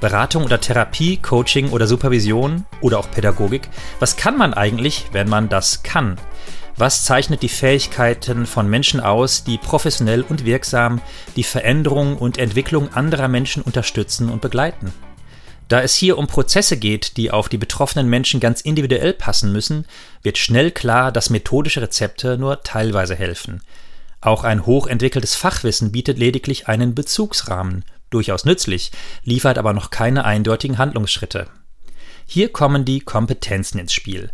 Beratung oder Therapie, Coaching oder Supervision oder auch Pädagogik, was kann man eigentlich, wenn man das kann? Was zeichnet die Fähigkeiten von Menschen aus, die professionell und wirksam die Veränderung und Entwicklung anderer Menschen unterstützen und begleiten? Da es hier um Prozesse geht, die auf die betroffenen Menschen ganz individuell passen müssen, wird schnell klar, dass methodische Rezepte nur teilweise helfen. Auch ein hochentwickeltes Fachwissen bietet lediglich einen Bezugsrahmen, durchaus nützlich, liefert aber noch keine eindeutigen Handlungsschritte. Hier kommen die Kompetenzen ins Spiel.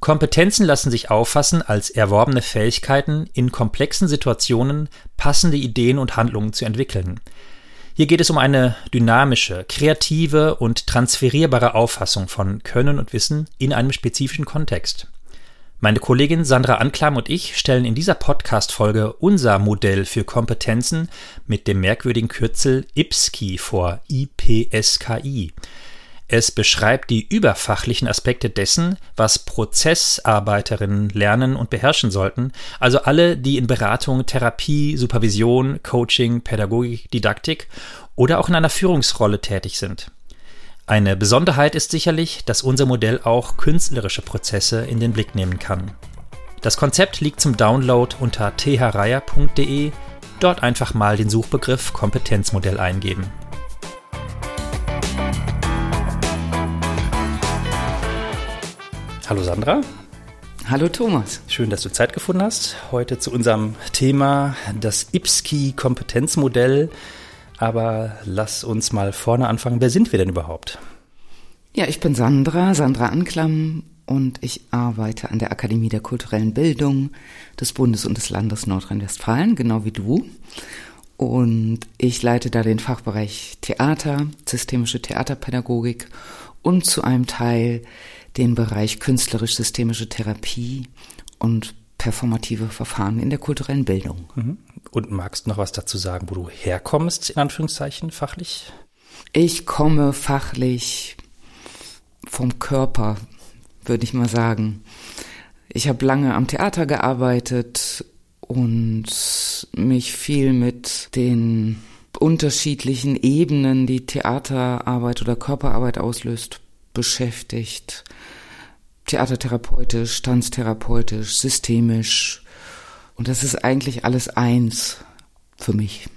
Kompetenzen lassen sich auffassen als erworbene Fähigkeiten, in komplexen Situationen passende Ideen und Handlungen zu entwickeln. Hier geht es um eine dynamische, kreative und transferierbare Auffassung von Können und Wissen in einem spezifischen Kontext. Meine Kollegin Sandra Anklam und ich stellen in dieser Podcast-Folge unser Modell für Kompetenzen mit dem merkwürdigen Kürzel IPSKI vor, IPSKI. Es beschreibt die überfachlichen Aspekte dessen, was Prozessarbeiterinnen lernen und beherrschen sollten, also alle, die in Beratung, Therapie, Supervision, Coaching, Pädagogik, Didaktik oder auch in einer Führungsrolle tätig sind. Eine Besonderheit ist sicherlich, dass unser Modell auch künstlerische Prozesse in den Blick nehmen kann. Das Konzept liegt zum Download unter threier.de, dort einfach mal den Suchbegriff Kompetenzmodell eingeben. Hallo Sandra. Hallo Thomas. Schön, dass du Zeit gefunden hast. Heute zu unserem Thema das IPSKI-Kompetenzmodell. Aber lass uns mal vorne anfangen. Wer sind wir denn überhaupt? Ja, ich bin Sandra, Sandra Anklam und ich arbeite an der Akademie der kulturellen Bildung des Bundes und des Landes Nordrhein-Westfalen, genau wie du. Und ich leite da den Fachbereich Theater, systemische Theaterpädagogik und zu einem Teil den Bereich künstlerisch-systemische Therapie und performative Verfahren in der kulturellen Bildung. Mhm. Und magst du noch was dazu sagen, wo du herkommst, in Anführungszeichen, fachlich? Ich komme fachlich vom Körper, würde ich mal sagen. Ich habe lange am Theater gearbeitet und mich viel mit den unterschiedlichen Ebenen, die Theaterarbeit oder Körperarbeit auslöst, beschäftigt. Theatertherapeutisch, tanztherapeutisch, systemisch. Und das ist eigentlich alles eins für mich.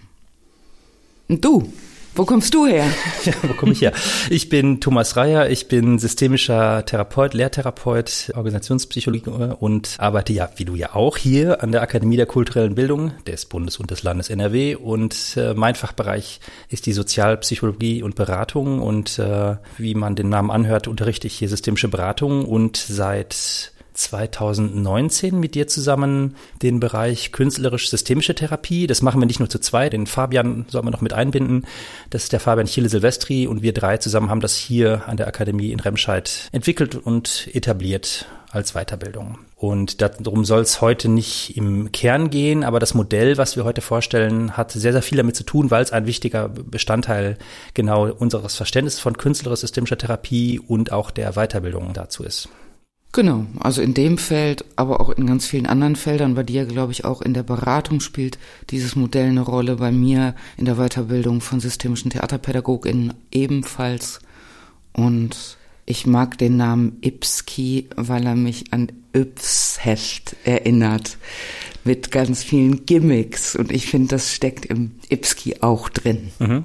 Und du? Wo kommst du her? Ja, wo komme ich her? Ich bin Thomas Reyer, ich bin systemischer Therapeut, Lehrtherapeut, Organisationspsychologe und arbeite ja, wie du ja auch, hier an der Akademie der kulturellen Bildung des Bundes und des Landes NRW. Und äh, mein Fachbereich ist die Sozialpsychologie und Beratung. Und äh, wie man den Namen anhört, unterrichte ich hier systemische Beratung und seit 2019 mit dir zusammen den Bereich künstlerisch-systemische Therapie. Das machen wir nicht nur zu zweit, den Fabian soll man noch mit einbinden. Das ist der Fabian Chile Silvestri und wir drei zusammen haben das hier an der Akademie in Remscheid entwickelt und etabliert als Weiterbildung. Und darum soll es heute nicht im Kern gehen, aber das Modell, was wir heute vorstellen, hat sehr, sehr viel damit zu tun, weil es ein wichtiger Bestandteil genau unseres Verständnisses von künstlerisch-systemischer Therapie und auch der Weiterbildung dazu ist. Genau, also in dem Feld, aber auch in ganz vielen anderen Feldern, bei dir, glaube ich, auch in der Beratung spielt dieses Modell eine Rolle, bei mir in der Weiterbildung von systemischen TheaterpädagogInnen ebenfalls. Und ich mag den Namen Ipski, weil er mich an Yps-Heft erinnert, mit ganz vielen Gimmicks. Und ich finde, das steckt im Ipski auch drin. Mhm.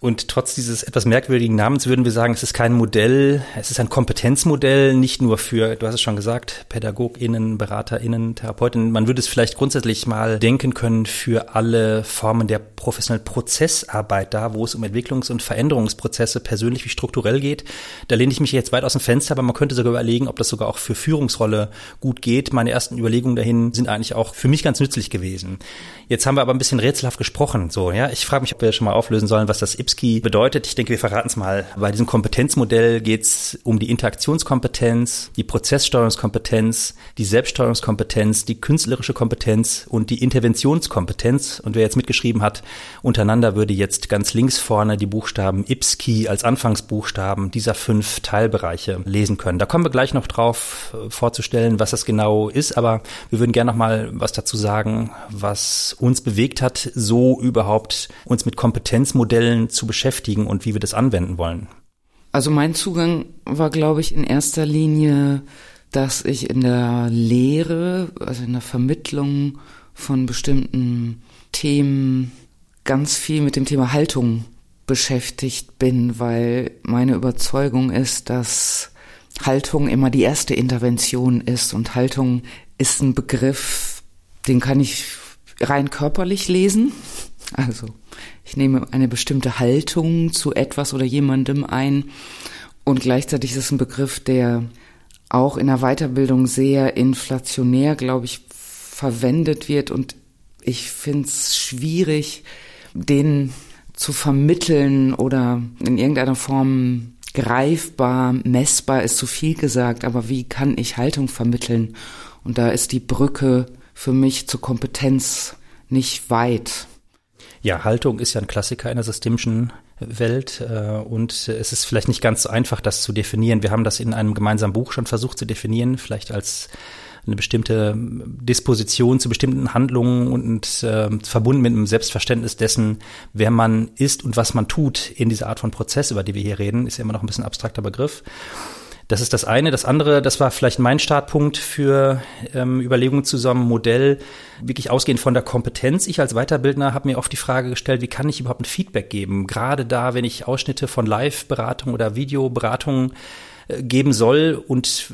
Und trotz dieses etwas merkwürdigen Namens würden wir sagen, es ist kein Modell, es ist ein Kompetenzmodell, nicht nur für, du hast es schon gesagt, PädagogInnen, BeraterInnen, TherapeutInnen. Man würde es vielleicht grundsätzlich mal denken können für alle Formen der professionellen Prozessarbeit da, wo es um Entwicklungs- und Veränderungsprozesse persönlich wie strukturell geht. Da lehne ich mich jetzt weit aus dem Fenster, aber man könnte sogar überlegen, ob das sogar auch für Führungsrolle gut geht. Meine ersten Überlegungen dahin sind eigentlich auch für mich ganz nützlich gewesen. Jetzt haben wir aber ein bisschen rätselhaft gesprochen, so, ja. Ich frage mich, ob wir schon mal auflösen sollen, was das IPSKI bedeutet. Ich denke, wir verraten es mal. Bei diesem Kompetenzmodell geht es um die Interaktionskompetenz, die Prozesssteuerungskompetenz, die Selbststeuerungskompetenz, die künstlerische Kompetenz und die Interventionskompetenz. Und wer jetzt mitgeschrieben hat, untereinander würde jetzt ganz links vorne die Buchstaben IPSKI als Anfangsbuchstaben dieser fünf Teilbereiche lesen können. Da kommen wir gleich noch drauf äh, vorzustellen, was das genau ist, aber wir würden gerne noch mal was dazu sagen, was uns bewegt hat, so überhaupt uns mit Kompetenzmodellen zu beschäftigen und wie wir das anwenden wollen. Also mein Zugang war, glaube ich, in erster Linie, dass ich in der Lehre, also in der Vermittlung von bestimmten Themen ganz viel mit dem Thema Haltung beschäftigt bin, weil meine Überzeugung ist, dass Haltung immer die erste Intervention ist und Haltung ist ein Begriff, den kann ich rein körperlich lesen. Also ich nehme eine bestimmte Haltung zu etwas oder jemandem ein und gleichzeitig ist es ein Begriff, der auch in der Weiterbildung sehr inflationär, glaube ich, verwendet wird und ich finde es schwierig, den zu vermitteln oder in irgendeiner Form greifbar, messbar ist zu viel gesagt, aber wie kann ich Haltung vermitteln? Und da ist die Brücke für mich zur Kompetenz nicht weit. Ja, Haltung ist ja ein Klassiker in der systemischen Welt äh, und es ist vielleicht nicht ganz so einfach, das zu definieren. Wir haben das in einem gemeinsamen Buch schon versucht zu definieren, vielleicht als eine bestimmte Disposition zu bestimmten Handlungen und äh, verbunden mit einem Selbstverständnis dessen, wer man ist und was man tut in dieser Art von Prozess, über die wir hier reden, ist ja immer noch ein bisschen abstrakter Begriff. Das ist das eine. Das andere, das war vielleicht mein Startpunkt für ähm, Überlegungen zu so einem Modell, wirklich ausgehend von der Kompetenz. Ich als Weiterbildner habe mir oft die Frage gestellt, wie kann ich überhaupt ein Feedback geben? Gerade da, wenn ich Ausschnitte von Live-Beratung oder Videoberatung geben soll und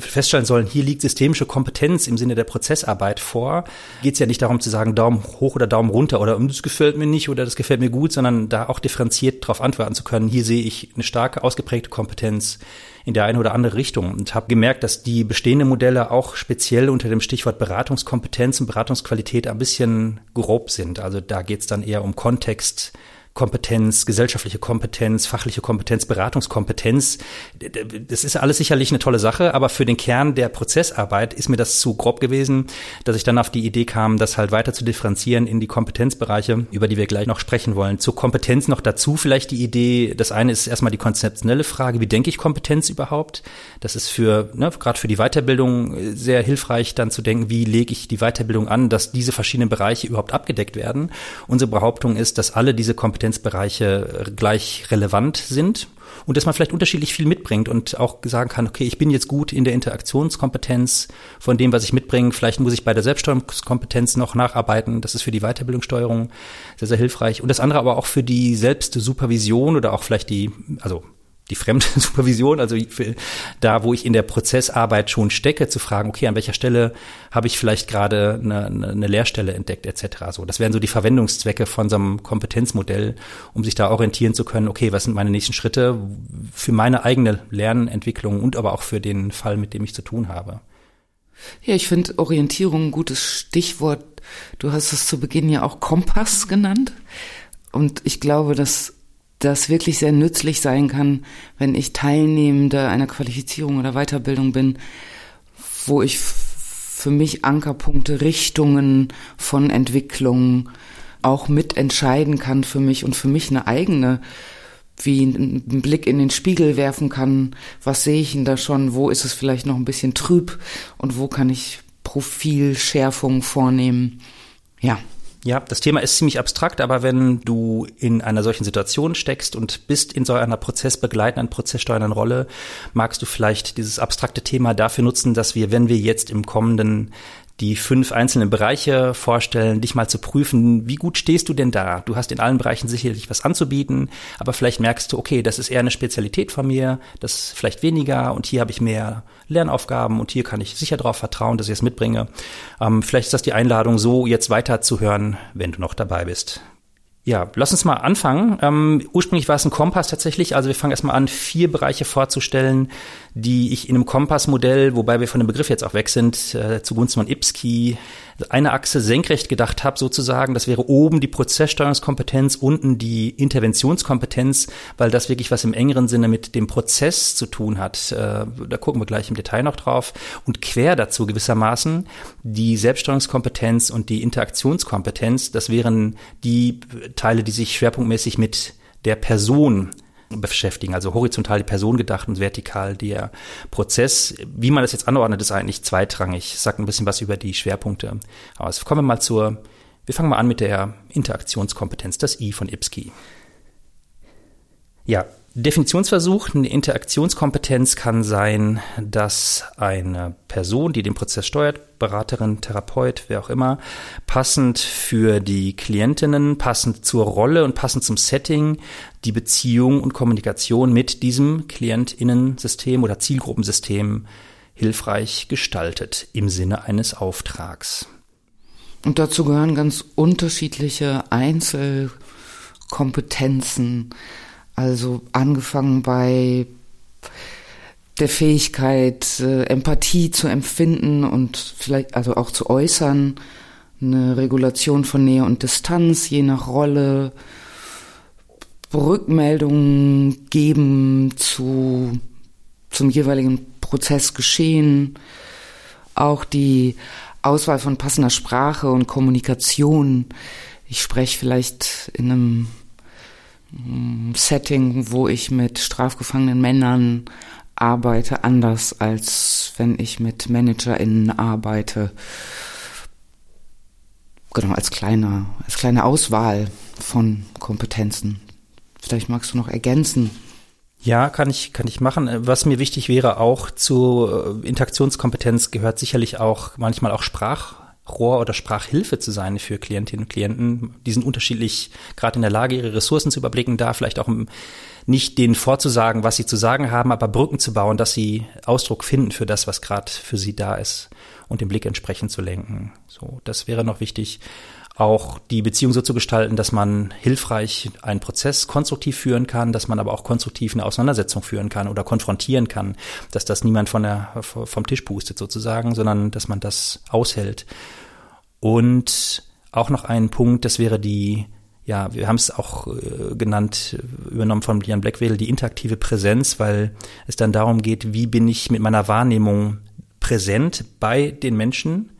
feststellen sollen, hier liegt systemische Kompetenz im Sinne der Prozessarbeit vor, geht es ja nicht darum zu sagen, Daumen hoch oder Daumen runter oder das gefällt mir nicht oder das gefällt mir gut, sondern da auch differenziert darauf antworten zu können. Hier sehe ich eine starke, ausgeprägte Kompetenz in der eine oder andere Richtung und habe gemerkt, dass die bestehenden Modelle auch speziell unter dem Stichwort Beratungskompetenz und Beratungsqualität ein bisschen grob sind. Also da geht es dann eher um Kontext, Kompetenz, gesellschaftliche Kompetenz, fachliche Kompetenz, Beratungskompetenz. Das ist alles sicherlich eine tolle Sache, aber für den Kern der Prozessarbeit ist mir das zu grob gewesen, dass ich dann auf die Idee kam, das halt weiter zu differenzieren in die Kompetenzbereiche, über die wir gleich noch sprechen wollen. Zur Kompetenz noch dazu vielleicht die Idee, das eine ist erstmal die konzeptionelle Frage, wie denke ich Kompetenz überhaupt? Das ist für, ne, gerade für die Weiterbildung sehr hilfreich, dann zu denken, wie lege ich die Weiterbildung an, dass diese verschiedenen Bereiche überhaupt abgedeckt werden. Unsere Behauptung ist, dass alle diese Kompetenzen Kompetenzbereiche gleich relevant sind und dass man vielleicht unterschiedlich viel mitbringt und auch sagen kann, okay, ich bin jetzt gut in der Interaktionskompetenz von dem, was ich mitbringe. Vielleicht muss ich bei der Selbststeuerungskompetenz noch nacharbeiten. Das ist für die Weiterbildungssteuerung sehr, sehr hilfreich. Und das andere aber auch für die Selbstsupervision oder auch vielleicht die, also die Fremdsupervision, also für, da, wo ich in der Prozessarbeit schon stecke, zu fragen, okay, an welcher Stelle habe ich vielleicht gerade eine, eine Lehrstelle entdeckt, etc. So, das wären so die Verwendungszwecke von so einem Kompetenzmodell, um sich da orientieren zu können, okay, was sind meine nächsten Schritte für meine eigene Lernentwicklung und aber auch für den Fall, mit dem ich zu tun habe. Ja, ich finde Orientierung ein gutes Stichwort. Du hast es zu Beginn ja auch Kompass genannt. Und ich glaube, dass das wirklich sehr nützlich sein kann, wenn ich Teilnehmende einer Qualifizierung oder Weiterbildung bin, wo ich für mich Ankerpunkte, Richtungen von Entwicklung auch mitentscheiden kann für mich und für mich eine eigene, wie einen Blick in den Spiegel werfen kann, was sehe ich denn da schon, wo ist es vielleicht noch ein bisschen trüb und wo kann ich Profilschärfung vornehmen. Ja. Ja, das Thema ist ziemlich abstrakt, aber wenn du in einer solchen Situation steckst und bist in so einer prozessbegleitenden, prozesssteuernden Rolle, magst du vielleicht dieses abstrakte Thema dafür nutzen, dass wir, wenn wir jetzt im kommenden die fünf einzelnen Bereiche vorstellen, dich mal zu prüfen, wie gut stehst du denn da? Du hast in allen Bereichen sicherlich was anzubieten, aber vielleicht merkst du, okay, das ist eher eine Spezialität von mir, das vielleicht weniger und hier habe ich mehr Lernaufgaben und hier kann ich sicher darauf vertrauen, dass ich es mitbringe. Ähm, vielleicht ist das die Einladung, so jetzt weiterzuhören, wenn du noch dabei bist. Ja, lass uns mal anfangen. Ähm, ursprünglich war es ein Kompass tatsächlich. Also wir fangen erstmal an, vier Bereiche vorzustellen, die ich in einem Kompassmodell, wobei wir von dem Begriff jetzt auch weg sind, äh, zugunsten von Ipsky, eine Achse senkrecht gedacht habe sozusagen. Das wäre oben die Prozesssteuerungskompetenz, unten die Interventionskompetenz, weil das wirklich was im engeren Sinne mit dem Prozess zu tun hat. Äh, da gucken wir gleich im Detail noch drauf. Und quer dazu gewissermaßen die Selbststeuerungskompetenz und die Interaktionskompetenz. Das wären die Teile, die sich schwerpunktmäßig mit der Person beschäftigen. Also horizontal die Person gedacht und vertikal der Prozess. Wie man das jetzt anordnet, ist eigentlich zweitrangig. Ich sage ein bisschen was über die Schwerpunkte aus. Kommen wir mal zur, wir fangen mal an mit der Interaktionskompetenz, das I von Ipsky. Ja, Definitionsversuch, eine Interaktionskompetenz kann sein, dass eine Person, die den Prozess steuert, Beraterin, Therapeut, wer auch immer, passend für die Klientinnen, passend zur Rolle und passend zum Setting die Beziehung und Kommunikation mit diesem Klientinnensystem oder Zielgruppensystem hilfreich gestaltet im Sinne eines Auftrags. Und dazu gehören ganz unterschiedliche Einzelkompetenzen also angefangen bei der Fähigkeit, äh, Empathie zu empfinden und vielleicht also auch zu äußern, eine Regulation von Nähe und Distanz, je nach Rolle, Rückmeldungen geben zu, zum jeweiligen Prozessgeschehen, auch die Auswahl von passender Sprache und Kommunikation. Ich spreche vielleicht in einem Setting, wo ich mit strafgefangenen Männern arbeite, anders als wenn ich mit ManagerInnen arbeite. Genau, als kleine, als kleine Auswahl von Kompetenzen. Vielleicht magst du noch ergänzen. Ja, kann ich, kann ich machen. Was mir wichtig wäre, auch zur Interaktionskompetenz gehört sicherlich auch manchmal auch Sprach, Rohr oder Sprachhilfe zu sein für Klientinnen und Klienten. Die sind unterschiedlich gerade in der Lage, ihre Ressourcen zu überblicken, da vielleicht auch nicht denen vorzusagen, was sie zu sagen haben, aber Brücken zu bauen, dass sie Ausdruck finden für das, was gerade für sie da ist und den Blick entsprechend zu lenken. So, das wäre noch wichtig auch die Beziehung so zu gestalten, dass man hilfreich einen Prozess konstruktiv führen kann, dass man aber auch konstruktiv eine Auseinandersetzung führen kann oder konfrontieren kann, dass das niemand von der, vom Tisch pustet sozusagen, sondern dass man das aushält. Und auch noch ein Punkt, das wäre die, ja, wir haben es auch äh, genannt, übernommen von Jan Blackwedel, die interaktive Präsenz, weil es dann darum geht, wie bin ich mit meiner Wahrnehmung präsent bei den Menschen,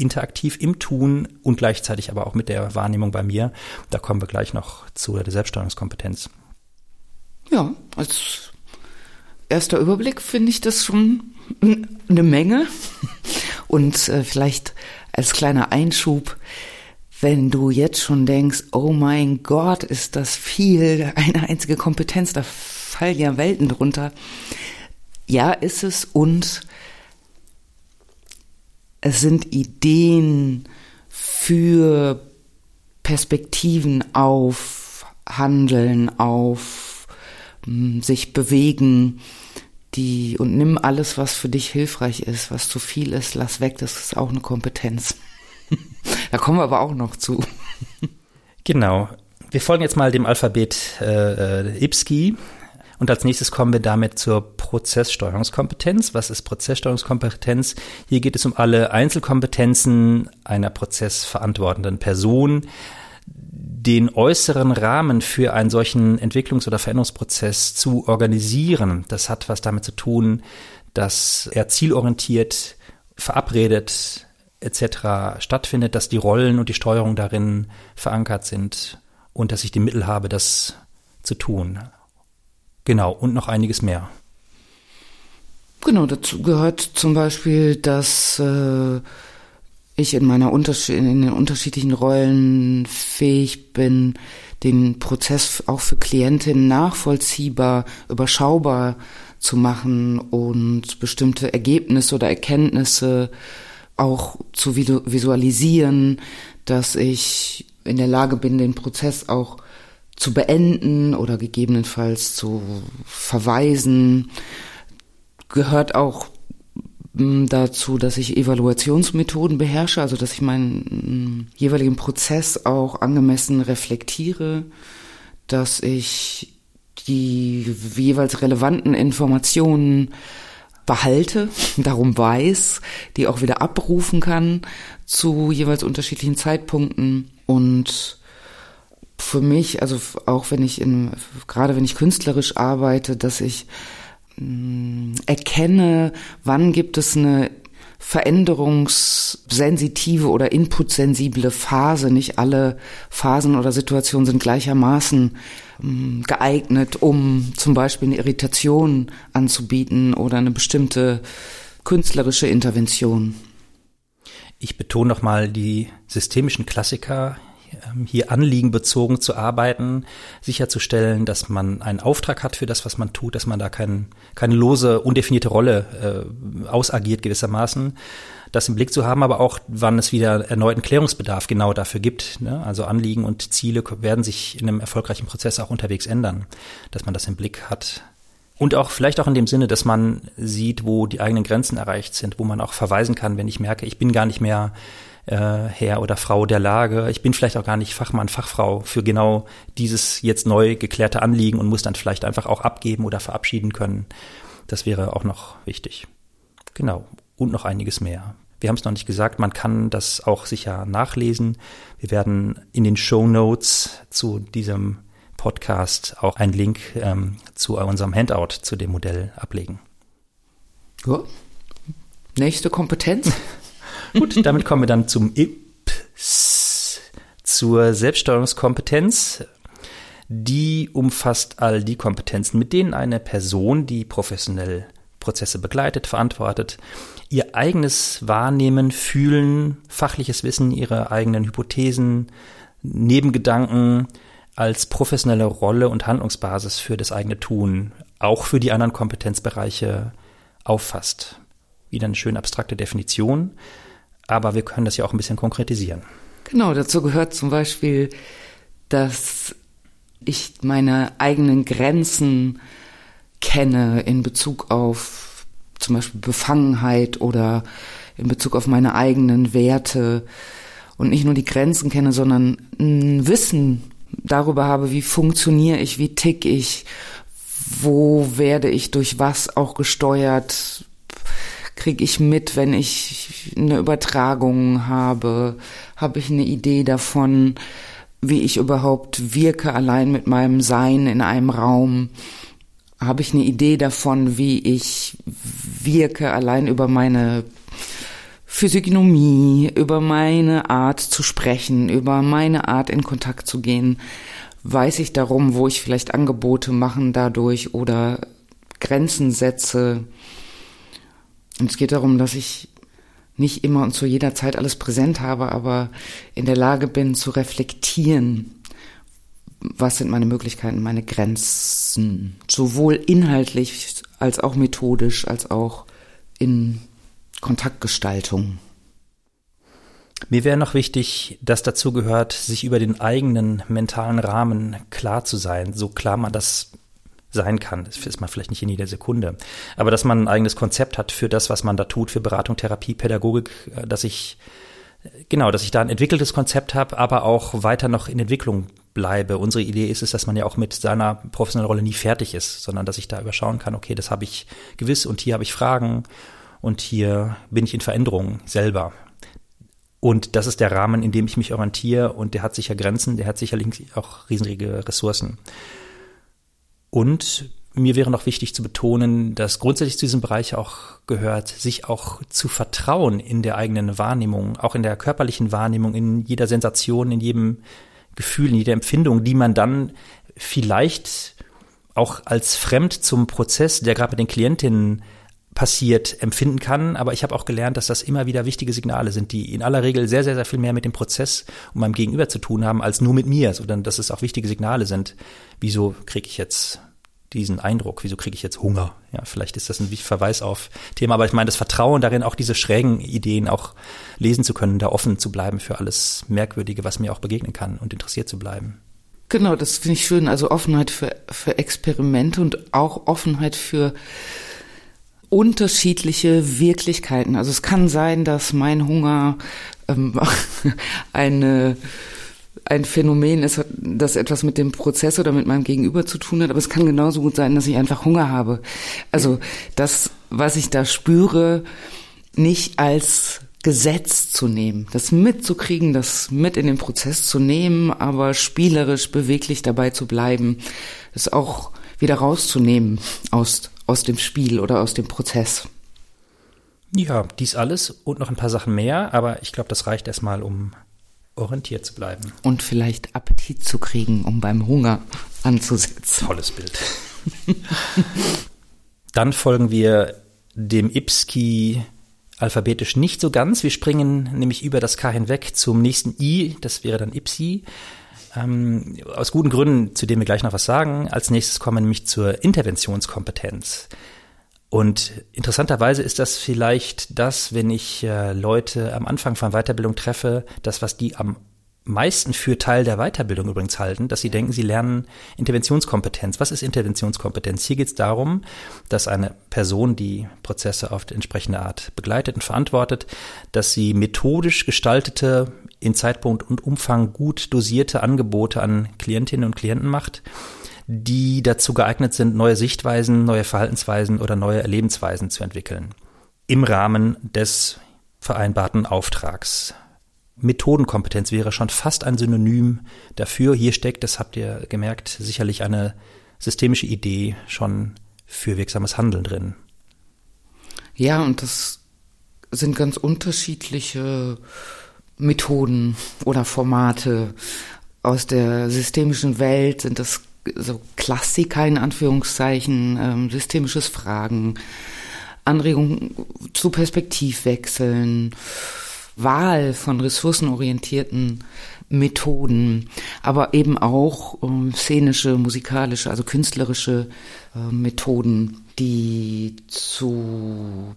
interaktiv im Tun und gleichzeitig aber auch mit der Wahrnehmung bei mir. Da kommen wir gleich noch zu der Selbststeuerungskompetenz. Ja, als erster Überblick finde ich das schon eine Menge. Und äh, vielleicht als kleiner Einschub, wenn du jetzt schon denkst, oh mein Gott, ist das viel, eine einzige Kompetenz, da fallen ja Welten drunter. Ja, ist es und es sind Ideen für Perspektiven auf Handeln, auf hm, sich bewegen, die und nimm alles, was für dich hilfreich ist, was zu viel ist, lass weg, das ist auch eine Kompetenz. da kommen wir aber auch noch zu. genau. Wir folgen jetzt mal dem Alphabet äh, äh Ipsky. Und als nächstes kommen wir damit zur Prozesssteuerungskompetenz. Was ist Prozesssteuerungskompetenz? Hier geht es um alle Einzelkompetenzen einer prozessverantwortenden Person, den äußeren Rahmen für einen solchen Entwicklungs- oder Veränderungsprozess zu organisieren. Das hat was damit zu tun, dass er zielorientiert, verabredet etc. stattfindet, dass die Rollen und die Steuerung darin verankert sind und dass ich die Mittel habe, das zu tun. Genau, und noch einiges mehr. Genau, dazu gehört zum Beispiel, dass äh, ich in meiner Unterschied in den unterschiedlichen Rollen fähig bin, den Prozess auch für Klientinnen nachvollziehbar, überschaubar zu machen und bestimmte Ergebnisse oder Erkenntnisse auch zu visualisieren, dass ich in der Lage bin, den Prozess auch zu beenden oder gegebenenfalls zu verweisen, gehört auch dazu, dass ich Evaluationsmethoden beherrsche, also dass ich meinen jeweiligen Prozess auch angemessen reflektiere, dass ich die jeweils relevanten Informationen behalte, darum weiß, die auch wieder abrufen kann zu jeweils unterschiedlichen Zeitpunkten und für mich, also auch wenn ich in, gerade wenn ich künstlerisch arbeite, dass ich mh, erkenne, wann gibt es eine veränderungssensitive oder inputsensible Phase. Nicht alle Phasen oder Situationen sind gleichermaßen ähm, geeignet, um zum Beispiel eine Irritation anzubieten oder eine bestimmte künstlerische Intervention. Ich betone nochmal die systemischen Klassiker hier anliegenbezogen zu arbeiten, sicherzustellen, dass man einen Auftrag hat für das, was man tut, dass man da kein, keine lose, undefinierte Rolle äh, ausagiert gewissermaßen. Das im Blick zu haben, aber auch, wann es wieder erneuten Klärungsbedarf genau dafür gibt. Ne? Also Anliegen und Ziele werden sich in einem erfolgreichen Prozess auch unterwegs ändern, dass man das im Blick hat. Und auch vielleicht auch in dem Sinne, dass man sieht, wo die eigenen Grenzen erreicht sind, wo man auch verweisen kann, wenn ich merke, ich bin gar nicht mehr äh, Herr oder Frau der Lage. Ich bin vielleicht auch gar nicht Fachmann, Fachfrau für genau dieses jetzt neu geklärte Anliegen und muss dann vielleicht einfach auch abgeben oder verabschieden können. Das wäre auch noch wichtig. Genau. Und noch einiges mehr. Wir haben es noch nicht gesagt, man kann das auch sicher nachlesen. Wir werden in den Show Notes zu diesem Podcast auch einen Link ähm, zu unserem Handout zu dem Modell ablegen. Ja. Nächste Kompetenz. Gut, damit kommen wir dann zum IPS, zur Selbststeuerungskompetenz. Die umfasst all die Kompetenzen, mit denen eine Person, die professionell Prozesse begleitet, verantwortet, ihr eigenes Wahrnehmen, Fühlen, fachliches Wissen, ihre eigenen Hypothesen, Nebengedanken als professionelle Rolle und Handlungsbasis für das eigene Tun, auch für die anderen Kompetenzbereiche auffasst. Wieder eine schön abstrakte Definition aber wir können das ja auch ein bisschen konkretisieren. Genau, dazu gehört zum Beispiel, dass ich meine eigenen Grenzen kenne in Bezug auf zum Beispiel Befangenheit oder in Bezug auf meine eigenen Werte und nicht nur die Grenzen kenne, sondern ein Wissen darüber habe, wie funktioniere ich, wie tick ich, wo werde ich durch was auch gesteuert, kriege ich mit, wenn ich eine Übertragung habe, habe ich eine Idee davon, wie ich überhaupt wirke allein mit meinem Sein in einem Raum, habe ich eine Idee davon, wie ich wirke allein über meine Physiognomie, über meine Art zu sprechen, über meine Art in Kontakt zu gehen, weiß ich darum, wo ich vielleicht Angebote machen dadurch oder Grenzen setze, und es geht darum, dass ich nicht immer und zu jeder Zeit alles präsent habe, aber in der Lage bin zu reflektieren, was sind meine Möglichkeiten, meine Grenzen, sowohl inhaltlich als auch methodisch, als auch in Kontaktgestaltung. Mir wäre noch wichtig, dass dazu gehört, sich über den eigenen mentalen Rahmen klar zu sein, so klar man das sein kann. Das ist man vielleicht nicht in jeder Sekunde. Aber dass man ein eigenes Konzept hat für das, was man da tut, für Beratung, Therapie, Pädagogik, äh, dass ich, genau, dass ich da ein entwickeltes Konzept habe, aber auch weiter noch in Entwicklung bleibe. Unsere Idee ist es, dass man ja auch mit seiner professionellen Rolle nie fertig ist, sondern dass ich da überschauen kann, okay, das habe ich gewiss und hier habe ich Fragen und hier bin ich in Veränderung selber. Und das ist der Rahmen, in dem ich mich orientiere und der hat sicher Grenzen, der hat sicherlich auch riesige Ressourcen. Und mir wäre noch wichtig zu betonen, dass grundsätzlich zu diesem Bereich auch gehört, sich auch zu vertrauen in der eigenen Wahrnehmung, auch in der körperlichen Wahrnehmung, in jeder Sensation, in jedem Gefühl, in jeder Empfindung, die man dann vielleicht auch als fremd zum Prozess, der gerade mit den Klientinnen passiert, empfinden kann. Aber ich habe auch gelernt, dass das immer wieder wichtige Signale sind, die in aller Regel sehr, sehr, sehr viel mehr mit dem Prozess und meinem Gegenüber zu tun haben, als nur mit mir, sondern dass es auch wichtige Signale sind. Wieso kriege ich jetzt diesen Eindruck? Wieso kriege ich jetzt Hunger? Ja, vielleicht ist das ein Verweis auf Thema, aber ich meine, das Vertrauen darin, auch diese schrägen Ideen auch lesen zu können, da offen zu bleiben für alles Merkwürdige, was mir auch begegnen kann und interessiert zu bleiben. Genau, das finde ich schön. Also Offenheit für, für Experimente und auch Offenheit für unterschiedliche Wirklichkeiten. Also es kann sein, dass mein Hunger ähm, eine ein Phänomen ist, das etwas mit dem Prozess oder mit meinem Gegenüber zu tun hat, aber es kann genauso gut sein, dass ich einfach Hunger habe. Also das, was ich da spüre, nicht als Gesetz zu nehmen, das mitzukriegen, das mit in den Prozess zu nehmen, aber spielerisch beweglich dabei zu bleiben, das auch wieder rauszunehmen aus, aus dem Spiel oder aus dem Prozess. Ja, dies alles und noch ein paar Sachen mehr, aber ich glaube, das reicht erstmal, um orientiert zu bleiben. Und vielleicht Appetit zu kriegen, um beim Hunger anzusetzen. Tolles Bild. Dann folgen wir dem Ipski alphabetisch nicht so ganz. Wir springen nämlich über das K hinweg zum nächsten I, das wäre dann Ipsi. Ähm, aus guten Gründen, zu denen wir gleich noch was sagen. Als nächstes kommen wir nämlich zur Interventionskompetenz. Und interessanterweise ist das vielleicht das, wenn ich äh, Leute am Anfang von Weiterbildung treffe, das, was die am meisten für Teil der Weiterbildung übrigens halten, dass sie denken, sie lernen Interventionskompetenz. Was ist Interventionskompetenz? Hier geht es darum, dass eine Person die Prozesse auf die entsprechende Art begleitet und verantwortet, dass sie methodisch gestaltete, in Zeitpunkt und Umfang gut dosierte Angebote an Klientinnen und Klienten macht die dazu geeignet sind, neue Sichtweisen, neue Verhaltensweisen oder neue Erlebensweisen zu entwickeln. Im Rahmen des vereinbarten Auftrags. Methodenkompetenz wäre schon fast ein Synonym dafür. Hier steckt, das habt ihr gemerkt, sicherlich eine systemische Idee schon für wirksames Handeln drin. Ja, und das sind ganz unterschiedliche Methoden oder Formate. Aus der systemischen Welt sind das so Klassiker in Anführungszeichen, ähm, systemisches Fragen, Anregung zu Perspektivwechseln, Wahl von ressourcenorientierten Methoden, aber eben auch ähm, szenische, musikalische, also künstlerische äh, Methoden, die zu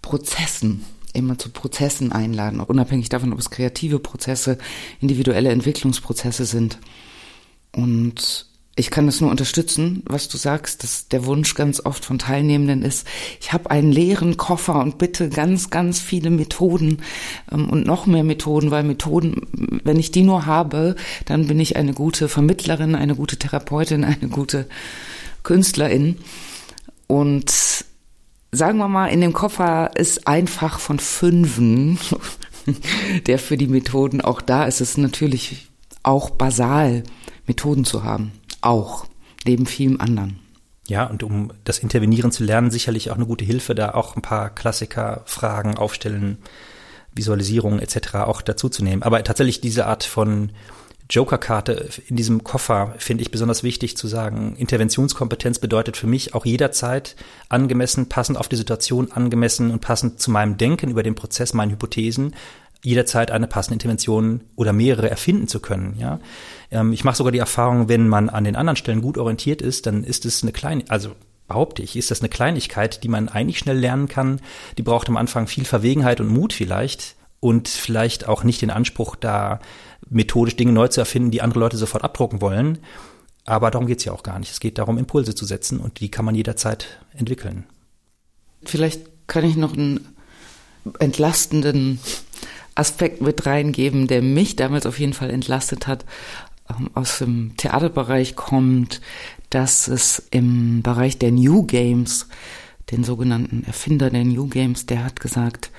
Prozessen immer zu Prozessen einladen, unabhängig davon, ob es kreative Prozesse, individuelle Entwicklungsprozesse sind. Und ich kann das nur unterstützen, was du sagst, dass der Wunsch ganz oft von Teilnehmenden ist, ich habe einen leeren Koffer und bitte ganz, ganz viele Methoden ähm, und noch mehr Methoden, weil Methoden, wenn ich die nur habe, dann bin ich eine gute Vermittlerin, eine gute Therapeutin, eine gute Künstlerin. Und sagen wir mal, in dem Koffer ist einfach von fünfen, der für die Methoden auch da ist. Ist natürlich auch basal, Methoden zu haben auch, neben vielem anderen. Ja, und um das Intervenieren zu lernen, sicherlich auch eine gute Hilfe, da auch ein paar Klassiker, Fragen aufstellen, Visualisierungen etc. auch dazu zu nehmen. Aber tatsächlich diese Art von Joker-Karte in diesem Koffer finde ich besonders wichtig zu sagen. Interventionskompetenz bedeutet für mich auch jederzeit angemessen, passend auf die Situation, angemessen und passend zu meinem Denken über den Prozess, meinen Hypothesen, jederzeit eine passende Intervention oder mehrere erfinden zu können. Ja, ähm, ich mache sogar die Erfahrung, wenn man an den anderen Stellen gut orientiert ist, dann ist es eine kleine, also behaupte ich, ist das eine Kleinigkeit, die man eigentlich schnell lernen kann. Die braucht am Anfang viel Verwegenheit und Mut vielleicht und vielleicht auch nicht den Anspruch, da methodisch Dinge neu zu erfinden, die andere Leute sofort abdrucken wollen. Aber darum geht's ja auch gar nicht. Es geht darum, Impulse zu setzen und die kann man jederzeit entwickeln. Vielleicht kann ich noch einen entlastenden Aspekt mit reingeben, der mich damals auf jeden Fall entlastet hat, ähm, aus dem Theaterbereich kommt, dass es im Bereich der New Games, den sogenannten Erfinder der New Games, der hat gesagt,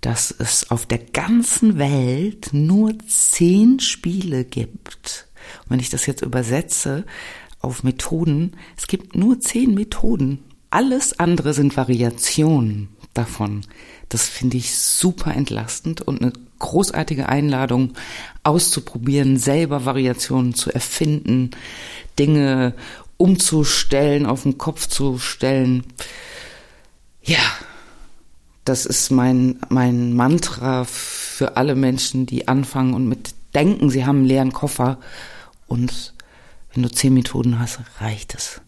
dass es auf der ganzen Welt nur zehn Spiele gibt. Und wenn ich das jetzt übersetze auf Methoden, es gibt nur zehn Methoden. Alles andere sind Variationen davon. Das finde ich super entlastend und eine großartige Einladung auszuprobieren, selber Variationen zu erfinden, Dinge umzustellen, auf den Kopf zu stellen. Ja, das ist mein, mein Mantra für alle Menschen, die anfangen und mit denken, sie haben einen leeren Koffer. Und wenn du zehn Methoden hast, reicht es.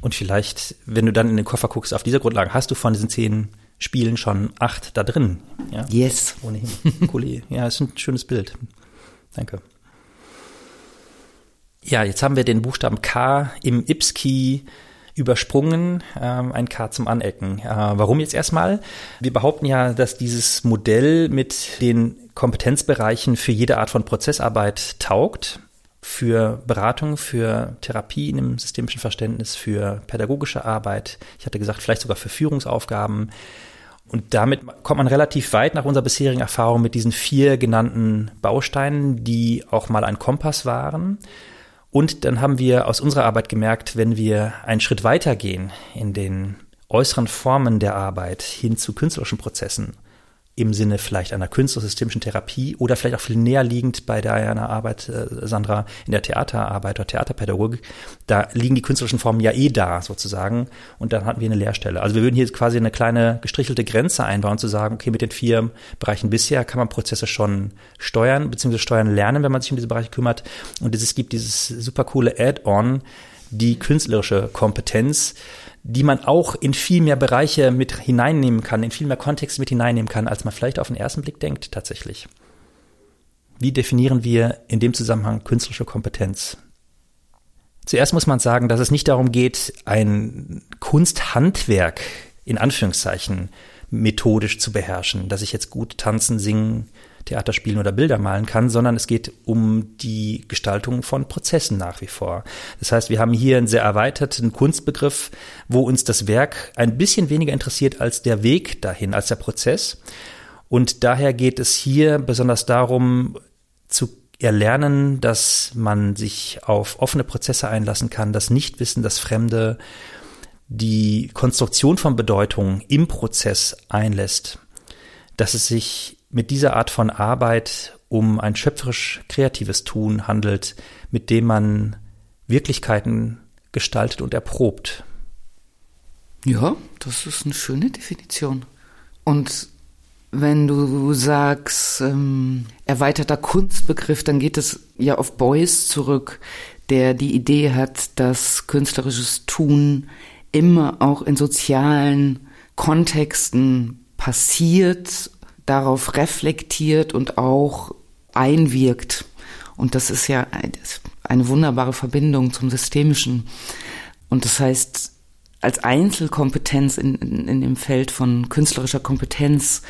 Und vielleicht, wenn du dann in den Koffer guckst, auf dieser Grundlage hast du von diesen zehn Spielen schon acht da drin. Ja? Yes. Ohnehin. Cool. ja, ist ein schönes Bild. Danke. Ja, jetzt haben wir den Buchstaben K im Ipski übersprungen, ähm, ein K zum Anecken. Äh, warum jetzt erstmal? Wir behaupten ja, dass dieses Modell mit den Kompetenzbereichen für jede Art von Prozessarbeit taugt für Beratung, für Therapie in dem systemischen Verständnis, für pädagogische Arbeit. Ich hatte gesagt, vielleicht sogar für Führungsaufgaben. Und damit kommt man relativ weit nach unserer bisherigen Erfahrung mit diesen vier genannten Bausteinen, die auch mal ein Kompass waren. Und dann haben wir aus unserer Arbeit gemerkt, wenn wir einen Schritt weiter gehen in den äußeren Formen der Arbeit hin zu künstlerischen Prozessen im Sinne vielleicht einer künstlersystemischen Therapie oder vielleicht auch viel näher liegend bei deiner Arbeit, äh, Sandra, in der Theaterarbeit oder Theaterpädagogik, da liegen die künstlerischen Formen ja eh da sozusagen und dann hatten wir eine Leerstelle. Also wir würden hier quasi eine kleine gestrichelte Grenze einbauen, zu sagen, okay, mit den vier Bereichen bisher kann man Prozesse schon steuern, beziehungsweise steuern lernen, wenn man sich um diese Bereiche kümmert. Und es gibt dieses super coole Add-on, die künstlerische Kompetenz, die man auch in viel mehr Bereiche mit hineinnehmen kann, in viel mehr Kontexte mit hineinnehmen kann, als man vielleicht auf den ersten Blick denkt tatsächlich. Wie definieren wir in dem Zusammenhang künstlerische Kompetenz? Zuerst muss man sagen, dass es nicht darum geht, ein Kunsthandwerk in Anführungszeichen methodisch zu beherrschen, dass ich jetzt gut tanzen, singen, Theater spielen oder Bilder malen kann, sondern es geht um die Gestaltung von Prozessen nach wie vor. Das heißt, wir haben hier einen sehr erweiterten Kunstbegriff, wo uns das Werk ein bisschen weniger interessiert als der Weg dahin, als der Prozess. Und daher geht es hier besonders darum, zu erlernen, dass man sich auf offene Prozesse einlassen kann, das Nichtwissen, das Fremde, die Konstruktion von Bedeutung im Prozess einlässt, dass es sich mit dieser Art von Arbeit um ein schöpferisch kreatives Tun handelt, mit dem man Wirklichkeiten gestaltet und erprobt. Ja, das ist eine schöne Definition. Und wenn du sagst, ähm, erweiterter Kunstbegriff, dann geht es ja auf Beuys zurück, der die Idee hat, dass künstlerisches Tun immer auch in sozialen Kontexten passiert darauf reflektiert und auch einwirkt. Und das ist ja eine wunderbare Verbindung zum Systemischen. Und das heißt, als Einzelkompetenz in, in, in dem Feld von künstlerischer Kompetenz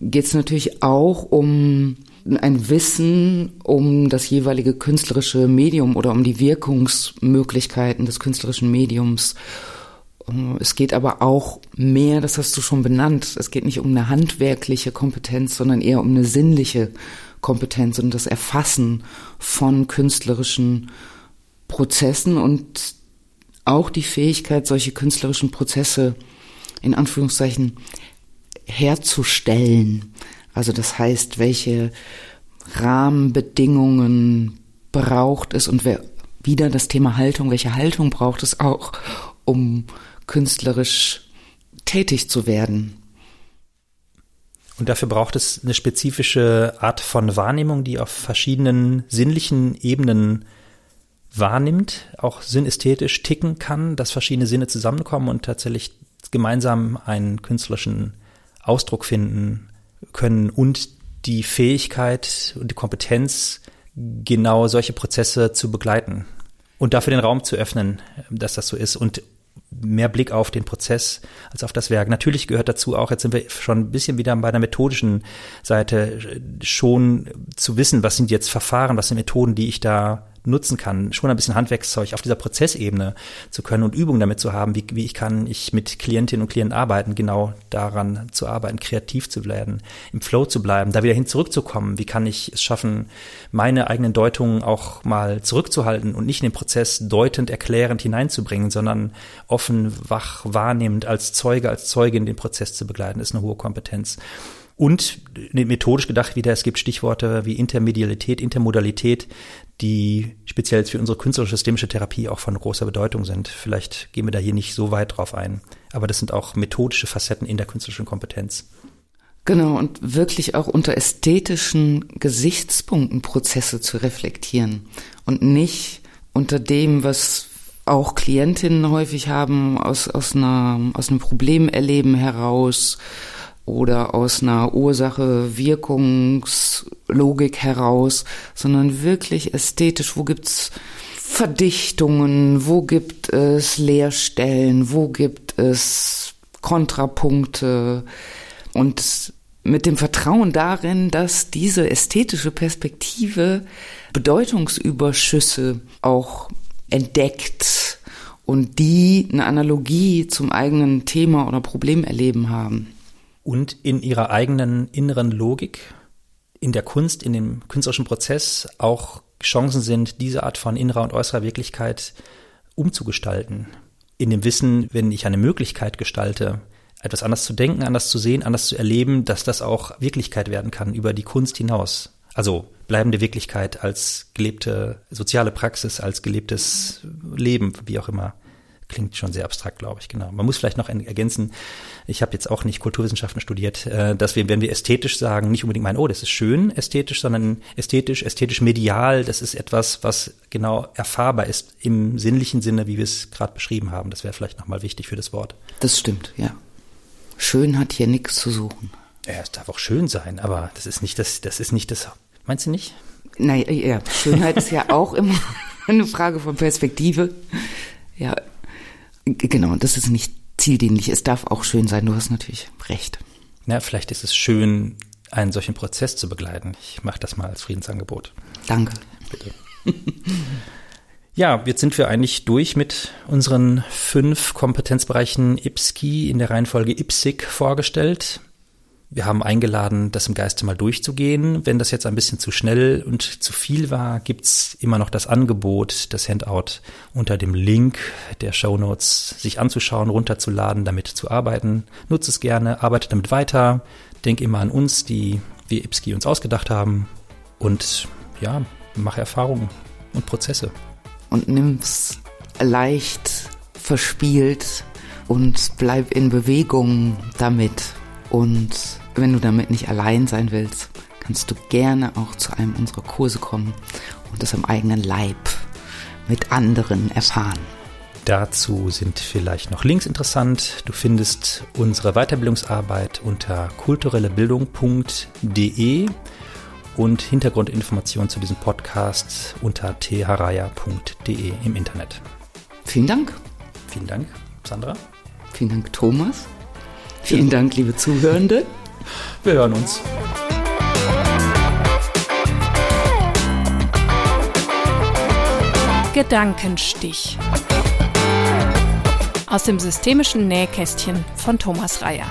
geht es natürlich auch um ein Wissen um das jeweilige künstlerische Medium oder um die Wirkungsmöglichkeiten des künstlerischen Mediums es geht aber auch mehr, das hast du schon benannt, es geht nicht um eine handwerkliche Kompetenz, sondern eher um eine sinnliche Kompetenz und das Erfassen von künstlerischen Prozessen und auch die Fähigkeit, solche künstlerischen Prozesse in Anführungszeichen herzustellen. Also das heißt, welche Rahmenbedingungen braucht es und wer, wieder das Thema Haltung, welche Haltung braucht es auch, um künstlerisch tätig zu werden. Und dafür braucht es eine spezifische Art von Wahrnehmung, die auf verschiedenen sinnlichen Ebenen wahrnimmt, auch sinnästhetisch ticken kann, dass verschiedene Sinne zusammenkommen und tatsächlich gemeinsam einen künstlerischen Ausdruck finden können und die Fähigkeit und die Kompetenz, genau solche Prozesse zu begleiten und dafür den Raum zu öffnen, dass das so ist und mehr Blick auf den Prozess als auf das Werk. Natürlich gehört dazu auch, jetzt sind wir schon ein bisschen wieder bei der methodischen Seite, schon zu wissen, was sind jetzt Verfahren, was sind Methoden, die ich da nutzen kann, schon ein bisschen Handwerkszeug auf dieser Prozessebene zu können und Übungen damit zu haben, wie, wie ich kann ich mit Klientinnen und Klienten arbeiten, genau daran zu arbeiten, kreativ zu werden, im Flow zu bleiben, da wieder hin zurückzukommen, wie kann ich es schaffen, meine eigenen Deutungen auch mal zurückzuhalten und nicht in den Prozess deutend, erklärend hineinzubringen, sondern offen, wach, wahrnehmend als Zeuge, als Zeugin den Prozess zu begleiten, ist eine hohe Kompetenz. Und methodisch gedacht wieder, es gibt Stichworte wie Intermedialität, Intermodalität, die speziell für unsere künstlerische systemische Therapie auch von großer Bedeutung sind. Vielleicht gehen wir da hier nicht so weit drauf ein, aber das sind auch methodische Facetten in der künstlerischen Kompetenz. Genau, und wirklich auch unter ästhetischen Gesichtspunkten Prozesse zu reflektieren und nicht unter dem, was auch Klientinnen häufig haben, aus, aus, einer, aus einem Problemerleben heraus oder aus einer Ursache-Wirkungslogik heraus, sondern wirklich ästhetisch. Wo gibt's Verdichtungen, wo gibt es Leerstellen, wo gibt es Kontrapunkte und mit dem Vertrauen darin, dass diese ästhetische Perspektive Bedeutungsüberschüsse auch entdeckt und die eine Analogie zum eigenen Thema oder Problem erleben haben. Und in ihrer eigenen inneren Logik, in der Kunst, in dem künstlerischen Prozess auch Chancen sind, diese Art von innerer und äußerer Wirklichkeit umzugestalten. In dem Wissen, wenn ich eine Möglichkeit gestalte, etwas anders zu denken, anders zu sehen, anders zu erleben, dass das auch Wirklichkeit werden kann über die Kunst hinaus. Also bleibende Wirklichkeit als gelebte soziale Praxis, als gelebtes Leben, wie auch immer. Klingt schon sehr abstrakt, glaube ich, genau. Man muss vielleicht noch ergänzen, ich habe jetzt auch nicht Kulturwissenschaften studiert, dass wir, wenn wir ästhetisch sagen, nicht unbedingt meinen, oh, das ist schön ästhetisch, sondern ästhetisch, ästhetisch medial, das ist etwas, was genau erfahrbar ist im sinnlichen Sinne, wie wir es gerade beschrieben haben. Das wäre vielleicht nochmal wichtig für das Wort. Das stimmt, ja. Schön hat hier nichts zu suchen. Ja, es darf auch schön sein, aber das ist nicht das, das ist nicht das. Meinst du nicht? Nein, ja, Schönheit ist ja auch immer eine Frage von Perspektive. Ja, genau, das ist nicht zieldienlich. Es darf auch schön sein. Du hast natürlich recht. Ja, vielleicht ist es schön, einen solchen Prozess zu begleiten. Ich mache das mal als Friedensangebot. Danke. Bitte. Ja, jetzt sind wir eigentlich durch mit unseren fünf Kompetenzbereichen IPSKI in der Reihenfolge IPSIC vorgestellt. Wir haben eingeladen, das im Geiste mal durchzugehen. Wenn das jetzt ein bisschen zu schnell und zu viel war, gibt's immer noch das Angebot, das Handout unter dem Link der Show Notes sich anzuschauen, runterzuladen, damit zu arbeiten. Nutze es gerne, arbeite damit weiter. Denk immer an uns, die wir IPSKI uns ausgedacht haben. Und ja, mache Erfahrungen und Prozesse und nimm's leicht verspielt und bleib in Bewegung damit. Und wenn du damit nicht allein sein willst, kannst du gerne auch zu einem unserer Kurse kommen und das am eigenen Leib mit anderen erfahren. Dazu sind vielleicht noch Links interessant. Du findest unsere Weiterbildungsarbeit unter kulturellebildung.de und Hintergrundinformationen zu diesem Podcast unter tharaya.de im Internet. Vielen Dank. Vielen Dank, Sandra. Vielen Dank, Thomas. Vielen. Dank, liebe Zuhörende. Wir hören uns. Gedankenstich. Aus dem systemischen Nähkästchen von Thomas Reyer.